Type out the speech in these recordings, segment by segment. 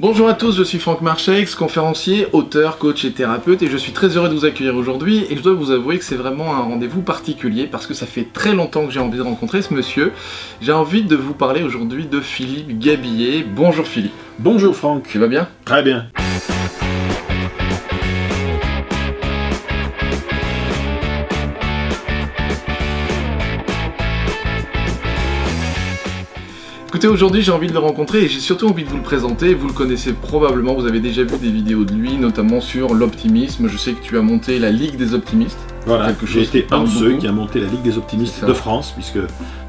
Bonjour à tous, je suis Franck Marchex, conférencier, auteur, coach et thérapeute et je suis très heureux de vous accueillir aujourd'hui et je dois vous avouer que c'est vraiment un rendez-vous particulier parce que ça fait très longtemps que j'ai envie de rencontrer ce monsieur. J'ai envie de vous parler aujourd'hui de Philippe Gabillet. Bonjour Philippe. Bonjour Franck. Tu vas bien? Très bien. Écoutez, aujourd'hui j'ai envie de le rencontrer et j'ai surtout envie de vous le présenter. Vous le connaissez probablement, vous avez déjà vu des vidéos de lui, notamment sur l'optimisme. Je sais que tu as monté la Ligue des optimistes. Voilà, j'ai été un de ceux qui a monté la Ligue des optimistes de France, puisque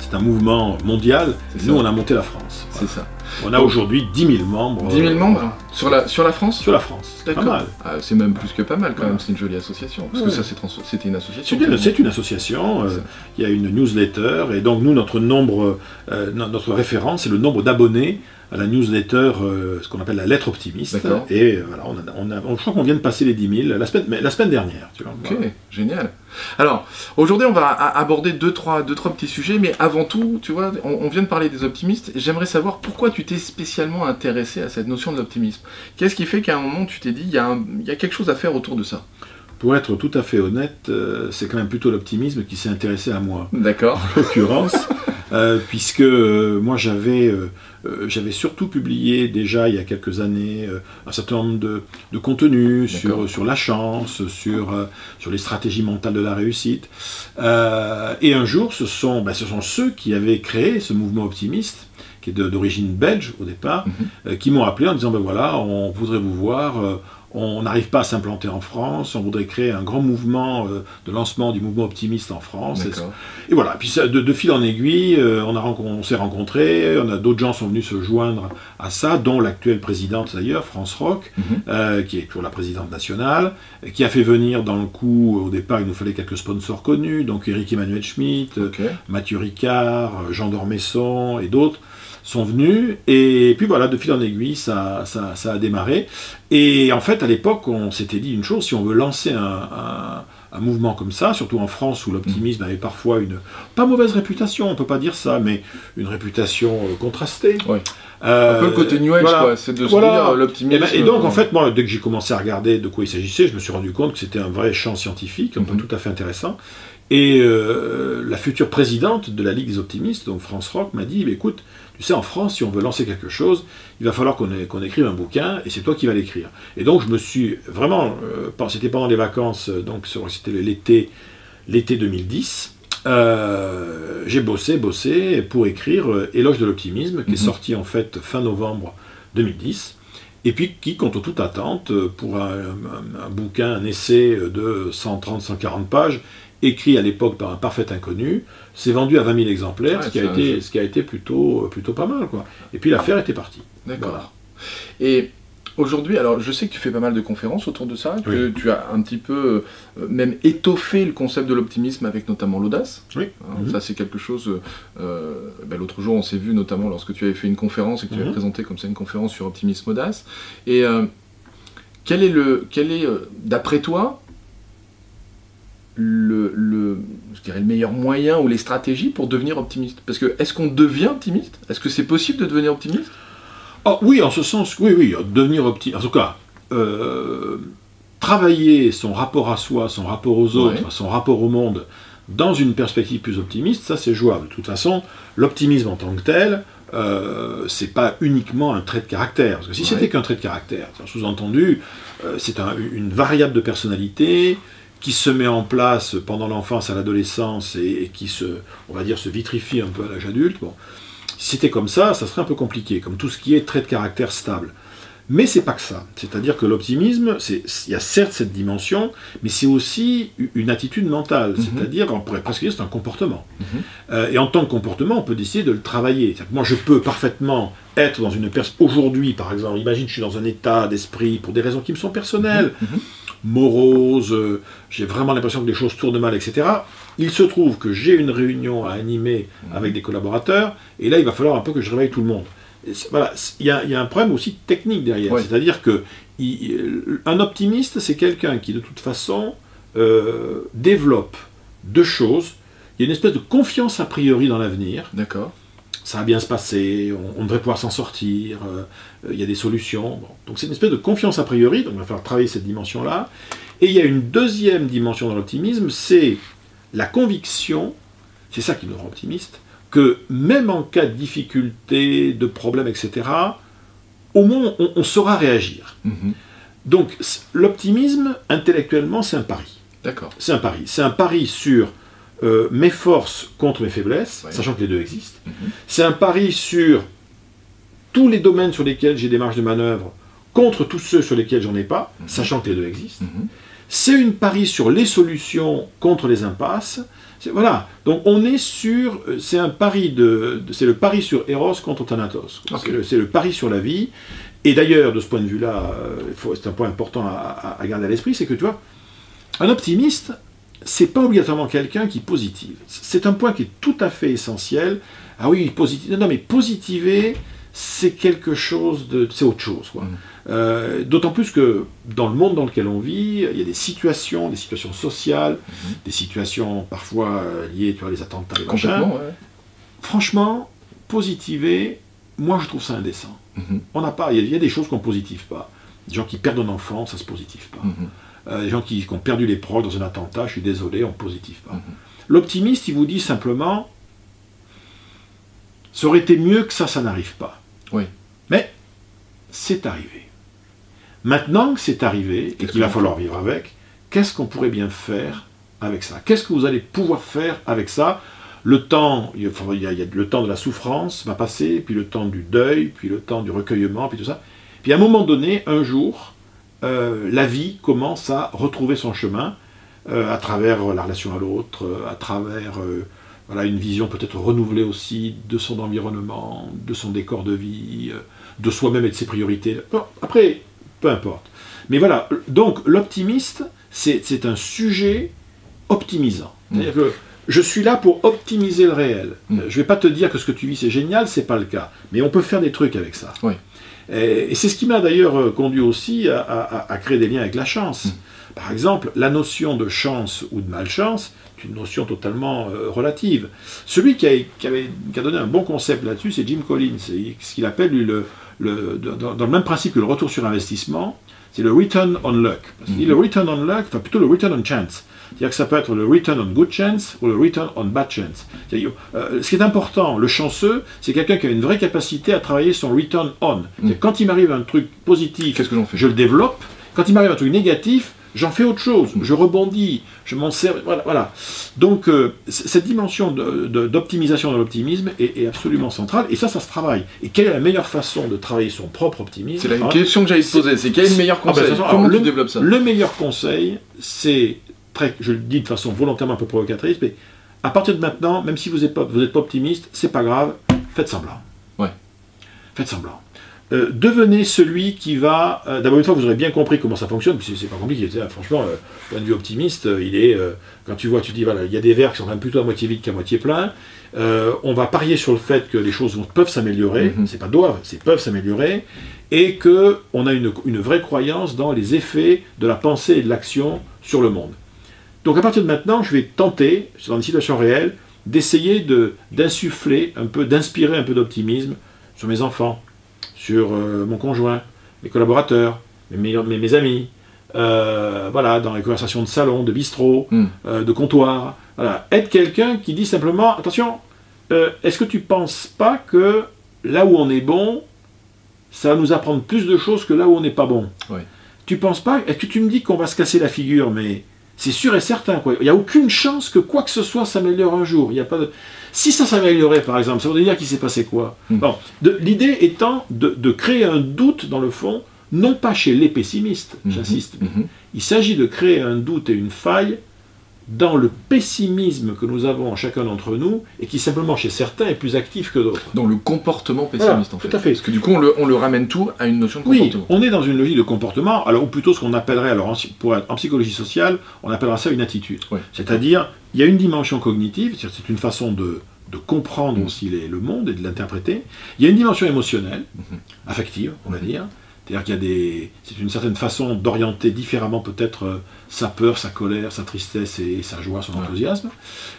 c'est un mouvement mondial. Nous, on a monté la France. C'est ça. On a aujourd'hui 10 000 membres. 10 000 euh, membres sur la, sur la France Sur la France. C'est pas D'accord. mal. Ah, c'est même plus que pas mal quand même, c'est une jolie association. Parce Ouais. que ça, c'était une association. C'est une, association, euh, il y a une newsletter, et donc nous, notre nombre, euh, no- notre référence, c'est le nombre d'abonnés à la newsletter, euh, ce qu'on appelle la lettre optimiste. Et euh, voilà, on a, on a- on- je crois qu'on vient de passer les 10 000 la semaine, mais la semaine dernière. Tu vois, Ok, Voilà. génial. Alors, aujourd'hui, on va aborder deux trois, deux, trois petits sujets, mais avant tout, tu vois, on, on vient de parler des optimistes. J'aimerais savoir pourquoi tu t'es spécialement intéressé à cette notion de l'optimisme. Qu'est-ce qui fait qu'à un moment, tu t'es dit, il y, a un- il y a quelque chose à faire autour de ça? Pour être tout à fait honnête, euh, c'est quand même plutôt l'optimisme qui s'est intéressé à moi. D'accord. en l'occurrence, euh, puisque euh, moi j'avais euh, j'avais surtout publié déjà il y a quelques années un certain nombre de, de contenus sur, sur la chance, sur, sur les stratégies mentales de la réussite. Et un jour, ce sont, ben, ce sont ceux qui avaient créé ce mouvement optimiste, qui est d'origine belge au départ, Mhm. qui m'ont appelé en disant ben voilà, on voudrait vous voir. On n'arrive pas à s'implanter en France, on voudrait créer un grand mouvement euh, de lancement du mouvement optimiste en France. Et voilà, puis ça, de, de fil en aiguille, euh, on, a rencon- on s'est rencontrés, on a d'autres gens sont venus se joindre à ça, dont l'actuelle présidente d'ailleurs, France Roch, Mhm. euh, qui est toujours la présidente nationale, qui a fait venir dans le coup, au départ il nous fallait quelques sponsors connus, donc Eric Emmanuel Schmitt. Mathieu Ricard, Jean Dormesson et d'autres sont venus, et puis voilà, de fil en aiguille, ça, ça, ça a démarré. Et en fait, à l'époque, on s'était dit une chose, si on veut lancer un, un- un mouvement comme ça, surtout en France où l'optimisme avait parfois une, pas mauvaise réputation, on peut pas dire ça, mais une réputation euh, contrastée. Euh, Un peu le côté New Age, voilà. quoi. C'est de se Voilà. dire euh, Et, l'optimisme. ben- et donc, euh, en fait, moi, dès que j'ai commencé à regarder de quoi il s'agissait, je me suis rendu compte que c'était un vrai champ scientifique, un peu Mhm. tout à fait intéressant. Et euh, la future présidente de la Ligue des optimistes, donc France Rock, m'a dit, écoute, tu sais, en France, si on veut lancer quelque chose, il va falloir qu'on écrive un bouquin, et c'est toi qui vas l'écrire. Et donc, je me suis vraiment, euh, c'était pendant les vacances, euh, donc c'était l'été, l'été 2010, euh, j'ai bossé, bossé pour écrire Éloge de l'optimisme, qui est Mhm. sorti en fait fin novembre 2010 et puis qui, contre toute attente, euh, pour un, un- un bouquin, un essai de 130-140 pages, écrit à l'époque par un parfait inconnu, s'est vendu à 20 000 exemplaires, Ouais, ce, qui a été, jeu. ce qui a été plutôt, euh, plutôt pas mal. Quoi. Et puis l'affaire était partie. D'accord. Voilà. Et aujourd'hui, alors je sais que tu fais pas mal de conférences autour de ça, que Oui. tu as un petit peu euh, même étoffé le concept de l'optimisme avec notamment l'audace. Oui. Hein, Mhm. Ça c'est quelque chose. euh, euh, ben, L'autre jour, on s'est vu notamment lorsque tu avais fait une conférence et que tu avais Mhm. présenté comme ça une conférence sur optimisme audace. Et euh, quel est le, quel est, d'après toi, le, le, je dirais le meilleur moyen ou les stratégies pour devenir optimiste? Parce que est-ce qu'on devient optimiste? Est-ce que c'est possible de devenir optimiste? Oh, oui, en ce sens, oui, oui, devenir optimiste. En tout cas, euh, travailler son rapport à soi, son rapport aux autres, Ouais. son rapport au monde dans une perspective plus optimiste, ça c'est jouable. De toute façon, l'optimisme en tant que tel, euh, c'est pas uniquement un trait de caractère. Parce que si Ouais. c'était qu'un trait de caractère, c'est un sous-entendu, euh, c'est un- une variable de personnalité qui se met en place pendant l'enfance à l'adolescence et, et qui se, on va dire, se vitrifie un peu à l'âge adulte. Bon, si c'était comme ça, ça serait un peu compliqué, comme tout ce qui est trait de caractère stable. Mais c'est pas que ça. C'est-à-dire que l'optimisme, c'est- il y a certes cette dimension, mais c'est aussi une attitude mentale. Mhm. C'est-à-dire, on pourrait presque dire, c'est un comportement. Mhm. Euh, et en tant que comportement, on peut décider de le travailler. Moi, je peux parfaitement être dans une personne. Aujourd'hui, par exemple, imagine, je suis dans un état d'esprit pour des raisons qui me sont personnelles, Mhm. Morose, euh, j'ai vraiment l'impression que les choses tournent mal, etc. Il se trouve que j'ai une réunion à animer Mhm. avec des collaborateurs, et là, il va falloir un peu que je réveille tout le monde. Voilà, il y, a, il y a un problème aussi technique derrière. Ouais. C'est-à-dire que il- un optimiste, c'est quelqu'un qui, de toute façon, euh, développe deux choses. Il y a une espèce de confiance a priori dans l'avenir, D'accord. Ça va bien se passer, on, devrait pouvoir s'en sortir, euh, il y a des solutions. Donc c'est une espèce de confiance a priori, donc il va falloir travailler cette dimension-là. Et il y a une deuxième dimension dans l'optimisme, c'est la conviction, c'est ça qui nous rend optimiste, que même en cas de difficulté, de problème, etc., au moins on, saura réagir. Mhm. Donc l'optimisme, intellectuellement, c'est un pari. D'accord. C'est un pari. C'est un pari sur euh, mes forces contre mes faiblesses, sachant que les deux existent. Mhm. C'est un pari sur tous les domaines sur lesquels j'ai des marges de manœuvre contre tous ceux sur lesquels j'en ai pas, mhm. sachant que les deux existent. Mhm. C'est une pari sur les solutions contre les impasses. Voilà. Donc on est sur, euh, c'est un pari de, c'est le pari sur Eros contre Thanatos. C'est le, pari sur la vie. Et d'ailleurs, de ce point de vue-là, euh, c'est un point important à, à garder à l'esprit, c'est que tu vois, un optimiste, c'est pas obligatoirement quelqu'un qui positive. C'est un point qui est tout à fait essentiel. Ah oui, positive. Non, mais positiver, c'est quelque chose de. C'est autre chose. Mm. Euh, d'autant plus que dans le monde dans lequel on vit, il y a des situations, des situations sociales, mm-hmm. des situations parfois euh, liées, tu vois, les attentats, les machins. Franchement, positiver, moi je trouve ça indécent. Mm-hmm. On n'a pas. Il y, a des choses qu'on positive pas. Des gens qui perdent un enfant, ça se positive pas. Mm-hmm. Euh, des gens qui, ont perdu les proches dans un attentat, je suis désolé, on positif pas. Mhm. L'optimiste, il vous dit simplement, ça aurait été mieux que ça, ça n'arrive pas. Oui. Mais c'est arrivé. Maintenant que c'est arrivé et qu'il va falloir vivre avec, qu'est-ce qu'on pourrait bien faire avec ça? Qu'est-ce que vous allez pouvoir faire avec ça? Le temps, il y, a, le temps de la souffrance va passer, puis le temps du deuil, puis le temps du recueillement, puis tout ça. Puis à un moment donné, un jour, euh, la vie commence à retrouver son chemin euh, à travers la relation à l'autre, euh, à travers voilà, une vision peut-être renouvelée aussi de son environnement, de son décor de vie, de soi-même et de ses priorités. après, peu importe. Mais voilà, donc l'optimiste, c'est un sujet optimisant. Mm. C'est-à-dire que je suis là pour optimiser le réel. Mm. Je ne vais pas te dire que ce que tu vis c'est génial, c'est pas le cas. Mais on peut faire des trucs avec ça. Oui. Et, c'est ce qui m'a d'ailleurs euh, conduit aussi à, créer des liens avec la chance. Mm. Par exemple, la notion de chance ou de malchance est une notion totalement euh, relative. Celui qui a, donné un bon concept là-dessus, c'est Jim Collins. ce qu'il appelle le, dans, le même principe que le retour sur investissement, c'est le return on luck. Parce mm-hmm. le return on luck, enfin plutôt le return on chance. C'est-à-dire que ça peut être le return on good chance ou le return on bad chance. Euh, ce qui est important, le chanceux, c'est quelqu'un qui a une vraie capacité à travailler son return on. Mm. Quand il m'arrive un truc positif, que je le développe. Quand il m'arrive un truc négatif, j'en fais autre chose, je rebondis, je m'en sers, voilà. Donc euh, cette dimension d'optimisation de, l'optimisme est, absolument centrale, et ça, ça se travaille. Et quelle est la meilleure façon de travailler son propre optimisme? C'est la question que j'allais te poser, c'est quel est le meilleur ah, ben, conseil? Comment tu développes ça? Le meilleur conseil, c'est je le dis de façon volontairement un peu provocatrice, mais à partir de maintenant, même si vous n'êtes pas, vous pas optimiste, c'est pas grave, faites semblant. Ouais. Faites semblant. Euh, devenez celui qui va. Euh, d'abord, une fois, vous aurez bien compris comment ça fonctionne, puis c'est pas compliqué. franchement, euh, point de vue optimiste, il est. quand tu vois, tu dis, voilà, il y a des verres qui sont même plutôt à moitié vides qu'à moitié pleins. on va parier sur le fait que les choses peuvent s'améliorer. Mm-hmm. C'est pas doivent, c'est peuvent s'améliorer. Et qu'on a une, une vraie croyance dans les effets de la pensée et de l'action sur le monde. Donc à partir de maintenant, je vais tenter, dans une situation réelle, d'essayer d'insuffler un peu, d'inspirer un peu d'optimisme sur mes enfants, sur euh, mon conjoint, mes collaborateurs, mes, mes, amis, euh, voilà, dans les conversations de salon, de bistrot, hmm. euh, de comptoir. Voilà. Être quelqu'un qui dit simplement, attention, est-ce que tu ne penses pas que là où on est bon, ça va nous apprendre plus de choses que là où on n'est pas bon? Oui. Tu penses pas? Est-ce que tu me dis qu'on va se casser la figure, mais c'est sûr et certain. Quoi. Il n'y a aucune chance que quoi que ce soit s'améliore un jour. Il y a pas de... Si ça s'améliorait, par exemple, ça voudrait dire qu'il s'est passé quoi hmm. L'idée étant de, créer un doute, dans le fond, non pas chez les pessimistes, hmm. j'insiste. Hmm. Il s'agit de créer un doute et une faille dans le pessimisme que nous avons en chacun d'entre nous, et qui simplement chez certains est plus actif que d'autres. Dans le comportement pessimiste, en fait. Tout à fait. Parce que du coup, on le, ramène tout à une notion de comportement. Oui, on est dans une logique de comportement, alors, ou plutôt ce qu'on appellerait, alors, en, psychologie sociale, on appellera ça une attitude. C'est-à-dire, il y a une dimension cognitive, c'est une façon de, comprendre mm. aussi le monde et de l'interpréter. Il y a une dimension émotionnelle, mm-hmm. affective, on va dire. C'est-à-dire qu'il y a des. C'est une certaine façon d'orienter différemment peut-être euh, sa peur, sa colère, sa tristesse et sa joie, son enthousiasme.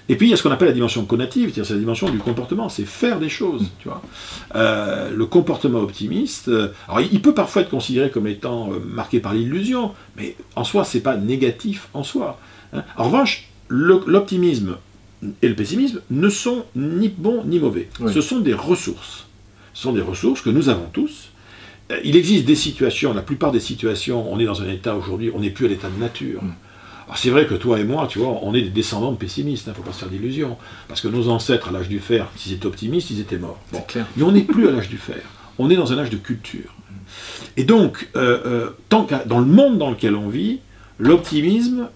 Et puis il y a ce qu'on appelle la dimension conative, c'est-à-dire c'est la dimension du comportement, c'est faire des choses, tu vois. Euh, le comportement optimiste, euh, alors il peut parfois être considéré comme étant marqué par l'illusion, mais en soi c'est pas négatif en soi. hein. En revanche, l'optimisme et le pessimisme ne sont ni bons ni mauvais. Oui. Ce sont des ressources. Ce sont des ressources que nous avons tous. Euh, Il existe des situations, la plupart des situations, on est dans un état aujourd'hui, on n'est plus à l'état de nature. Mm. Alors c'est vrai que toi et moi, tu vois, on est des descendants de pessimistes, il ne faut pas se faire d'illusions. Parce que nos ancêtres, à l'âge du fer, s'ils étaient optimistes, ils étaient morts. Bon. C'est clair. Mais on n'est plus à l'âge du fer. On est dans un âge de culture. Et donc, euh, euh, tant dans le monde dans lequel on vit, l'optimisme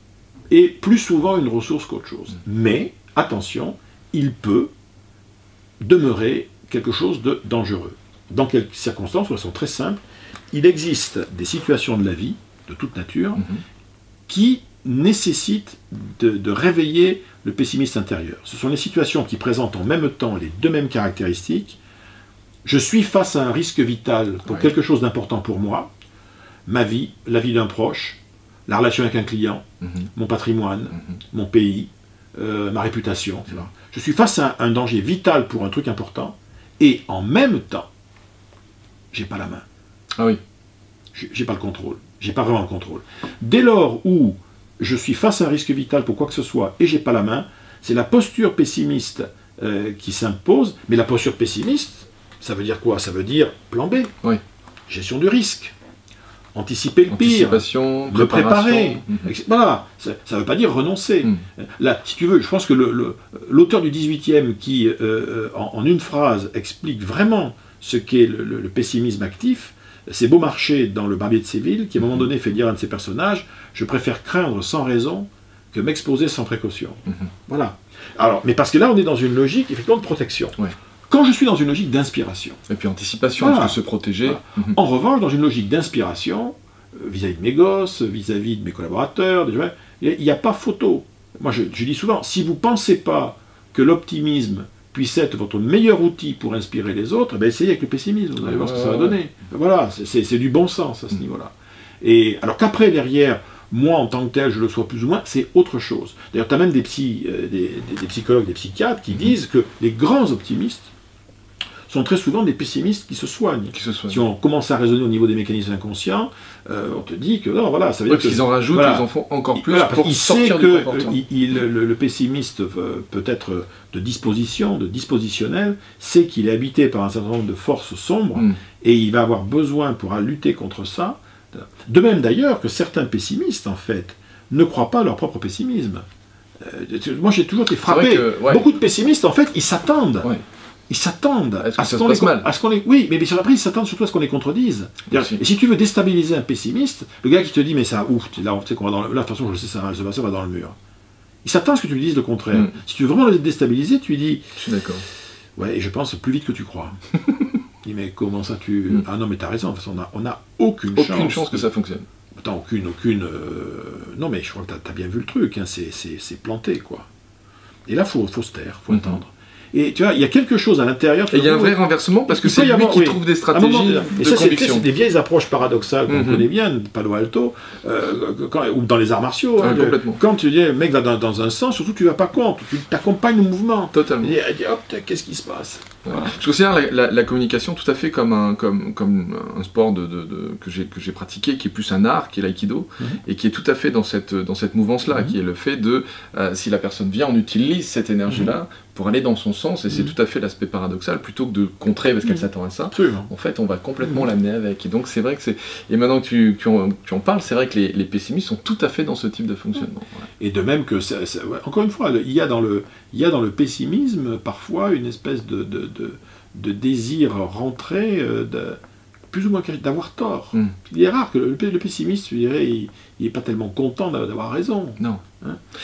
est plus souvent une ressource qu'autre chose. Mais, attention, il peut demeurer quelque chose de dangereux. Dans quelques circonstances, de façon très simple, il existe des situations de la vie, de toute nature, Mhm. qui nécessitent de, de réveiller le pessimiste intérieur. Ce sont les situations qui présentent en même temps les deux mêmes caractéristiques. Je suis face à un risque vital pour Ouais. quelque chose d'important pour moi, ma vie, la vie d'un proche, la relation avec un client, Mhm. mon patrimoine, Mhm. mon pays, euh, ma réputation. etc. Je suis face à un danger vital pour un truc important, et en même temps, j'ai pas la main Ah oui. j'ai pas le contrôle. J'ai pas vraiment le contrôle. Dès lors où je suis face à un risque vital pour quoi que ce soit et j'ai pas la main, c'est la posture pessimiste euh, qui s'impose. Mais la posture pessimiste, ça veut dire quoi? Ça veut dire plan B. Oui. Gestion du risque. Anticiper le pire. Le préparer. Mhm. Voilà. Ça ne veut pas dire renoncer. Mhm. Là, si tu veux, je pense que le- le- l'auteur du 18e qui, euh, euh, en, en une phrase, explique vraiment ce qu'est le, pessimisme actif, c'est Beaumarchais dans Le Barbier de Séville, qui à un moment donné fait dire à un de ses personnages Je préfère craindre sans raison que m'exposer sans précaution. Mhm. Voilà. Alors, mais parce que là, on est dans une logique, effectivement, de protection. Ouais. Quand je suis dans une logique d'inspiration, Et puis anticipation, Voilà. parce que se protéger. Voilà. Mhm. en revanche, dans une logique d'inspiration, euh, vis-à-vis de mes gosses, vis-à-vis de mes collaborateurs, il n'y a pas photo. Moi, je, je dis souvent, si vous ne pensez pas que l'optimisme puisse être votre meilleur outil pour inspirer les autres, eh ben essayez avec le pessimisme, vous allez voir ce que ça va donner. Voilà, c'est- du bon sens à ce Mm. niveau-là. Et alors qu'après, derrière, moi en tant que tel, je le sois plus ou moins, c'est autre chose. D'ailleurs, tu as même des, psy, euh, des, des- des psychologues, des psychiatres qui disent que les grands optimistes sont très souvent des pessimistes qui se soignent. Qui se soit. Si on commence à raisonner au niveau des mécanismes inconscients, euh, on te dit que non, voilà, ça veut Ouais, dire qu'ils en rajoutent, voilà. ils en font encore plus voilà, pour qu'il sortir sait du que euh, il- il- le, le pessimiste euh, peut être de disposition, de dispositionnel, sait qu'il est habité par un certain nombre de forces sombres Mm. et il va avoir besoin pour lutter contre ça. De même d'ailleurs que certains pessimistes, en fait, ne croient pas à leur propre pessimisme. Euh, moi, j'ai toujours été frappé. vrai que, ouais. Beaucoup de pessimistes, en fait, ils s'attendent. Ouais. Ils s'attendent à ça ce qu'on les, oui, mais, sur après ils s'attendent surtout à ce qu'on les contredise. Et si tu veux déstabiliser un pessimiste, le gars qui te dit mais ça ouf, là qu'on va dans le, là de toute façon je sais ça va se passer, on va dans le mur. Il s'attend à ce que tu lui dises le contraire. Mm. Si tu veux vraiment le déstabiliser, tu lui dis Je suis d'accord. ouais et je pense plus vite que tu crois. Il dit mais comment ça tu Mm. ah non mais t'as raison, de toute façon, on a, on a aucune, Aucune chance que ça fonctionne. Attends, aucune, aucune. euh, Non, mais je crois que t'as as bien vu le truc, hein, c'est- planté, quoi. Et là, faut, faut se taire, faut Mhm. attendre. Et tu vois, il y a quelque chose à l'intérieur. Et il y a un vrai renversement parce que c'est lui avoir, qui oui. trouve des un moment stratégies donné. Et de ça, c'est des vieilles approches paradoxales qu'on Mhm. connaît bien, de Palo Alto, euh, quand- ou dans les arts martiaux. Hein, de- complètement. quand tu dis, le mec va dans, dans un sens, surtout tu vas pas contre, tu t'accompagnes le mouvement. Totalement. Et il dit, hop, qu'est-ce qui se passe? Voilà. Je considère la, la- la communication tout à fait comme un, comme, comme un sport de, de- de- que j'ai pratiqué, qui est plus un art, qui est l'aïkido, Mhm. et qui est tout à fait dans cette, dans cette mouvance-là, Mhm. qui est le fait de, euh, si la personne vient, on utilise cette énergie-là pour aller dans son sens, et c'est Mhm. tout à fait l'aspect paradoxal, plutôt que de contrer parce qu'elle Mhm. s'attend à ça. Absolument. En fait, on va complètement Mhm. l'amener avec. Et donc, c'est vrai que c'est. Et maintenant que tu, tu en, tu en parles, c'est vrai que les, les pessimistes sont tout à fait dans ce type de fonctionnement. Voilà. Et de même que, ça- ça- ouais, encore une fois, il y, a dans le, il y a dans le pessimisme parfois une espèce de, de, de, de désir rentré euh, de, plus ou moins d'avoir tort. Mm. Il est rare que le, le pessimiste, je dirais, il n'est pas tellement content d'a- d'avoir raison. Non.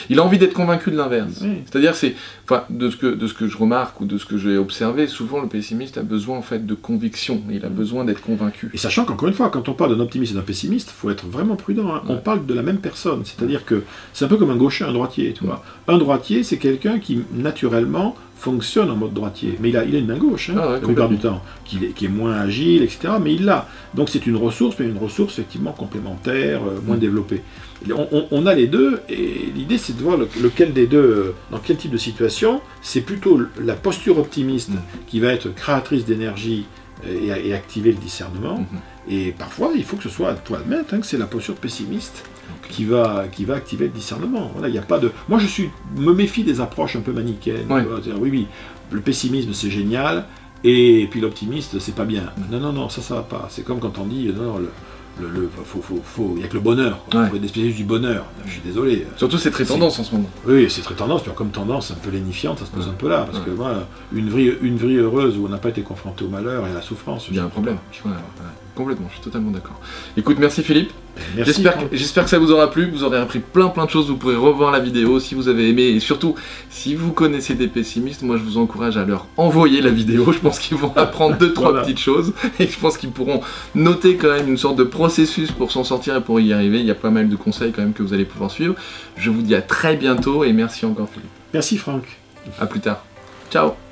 Il a envie d'être convaincu de l'inverse. Oui. C'est-à-dire, c'est, enfin, de ce que de ce que je remarque ou de ce que j'ai observé, souvent le pessimiste a besoin en fait de conviction. Il a besoin d'être convaincu. Et sachant qu'encore une fois, quand on parle d'un optimiste et d'un pessimiste, il faut être vraiment prudent. hein. On parle de la même personne. C'est-à-dire que c'est un peu comme un gaucher, un droitier. Tu vois. Un droitier, c'est quelqu'un qui, naturellement, fonctionne en mode droitier. Mais il a, il a une main gauche, hein, Ah ouais, la plupart du temps, qui est, qui est moins agile, etc. Mais il l'a. Donc c'est une ressource, mais une ressource effectivement complémentaire, euh, moins Mm. développée. On- on a les deux, et l'idée c'est de voir le- lequel des deux, euh, dans quel type de situation, c'est plutôt la posture optimiste Mm. qui va être créatrice d'énergie euh, et, et activer le discernement. Mhm. Et parfois, il faut que ce soit, toi admettre, hein, que c'est la posture pessimiste qui va, qui va activer le discernement. Voilà, il n'y a pas de. Moi, je suis, me méfie des approches un peu manichéennes. Ouais. Oui, oui, le pessimisme c'est génial, et puis l'optimiste c'est pas bien. Non, non, non, ça, ça va pas. C'est comme quand on dit, non, non, le, le, le- faut, faut, faut, il y a que le bonheur. Il Ouais. faut être des spécialistes du bonheur. Je suis désolé. Surtout, c'est très tendance en ce moment. Oui, c'est très tendance, puis comme tendance un peu lénifiante, ça se pose Ouais. un peu là, parce Ouais. que voilà, une vie, une vie heureuse où on n'a pas été confronté au malheur et à la souffrance. Il y a un problème. pas. Complètement, je suis totalement d'accord. Écoute, merci Philippe. J'espère que, j'espère que ça vous aura plu, que vous aurez appris plein plein de choses, vous pourrez revoir la vidéo si vous avez aimé, et surtout, si vous connaissez des pessimistes, moi je vous encourage à leur envoyer la vidéo, je pense qu'ils vont apprendre deux, trois Voilà. petites choses, et je pense qu'ils pourront noter quand même une sorte de processus pour s'en sortir et pour y arriver, il y a pas mal de conseils quand même que vous allez pouvoir suivre. Je vous dis à très bientôt, et merci encore Philippe. Merci Franck. À plus tard. Ciao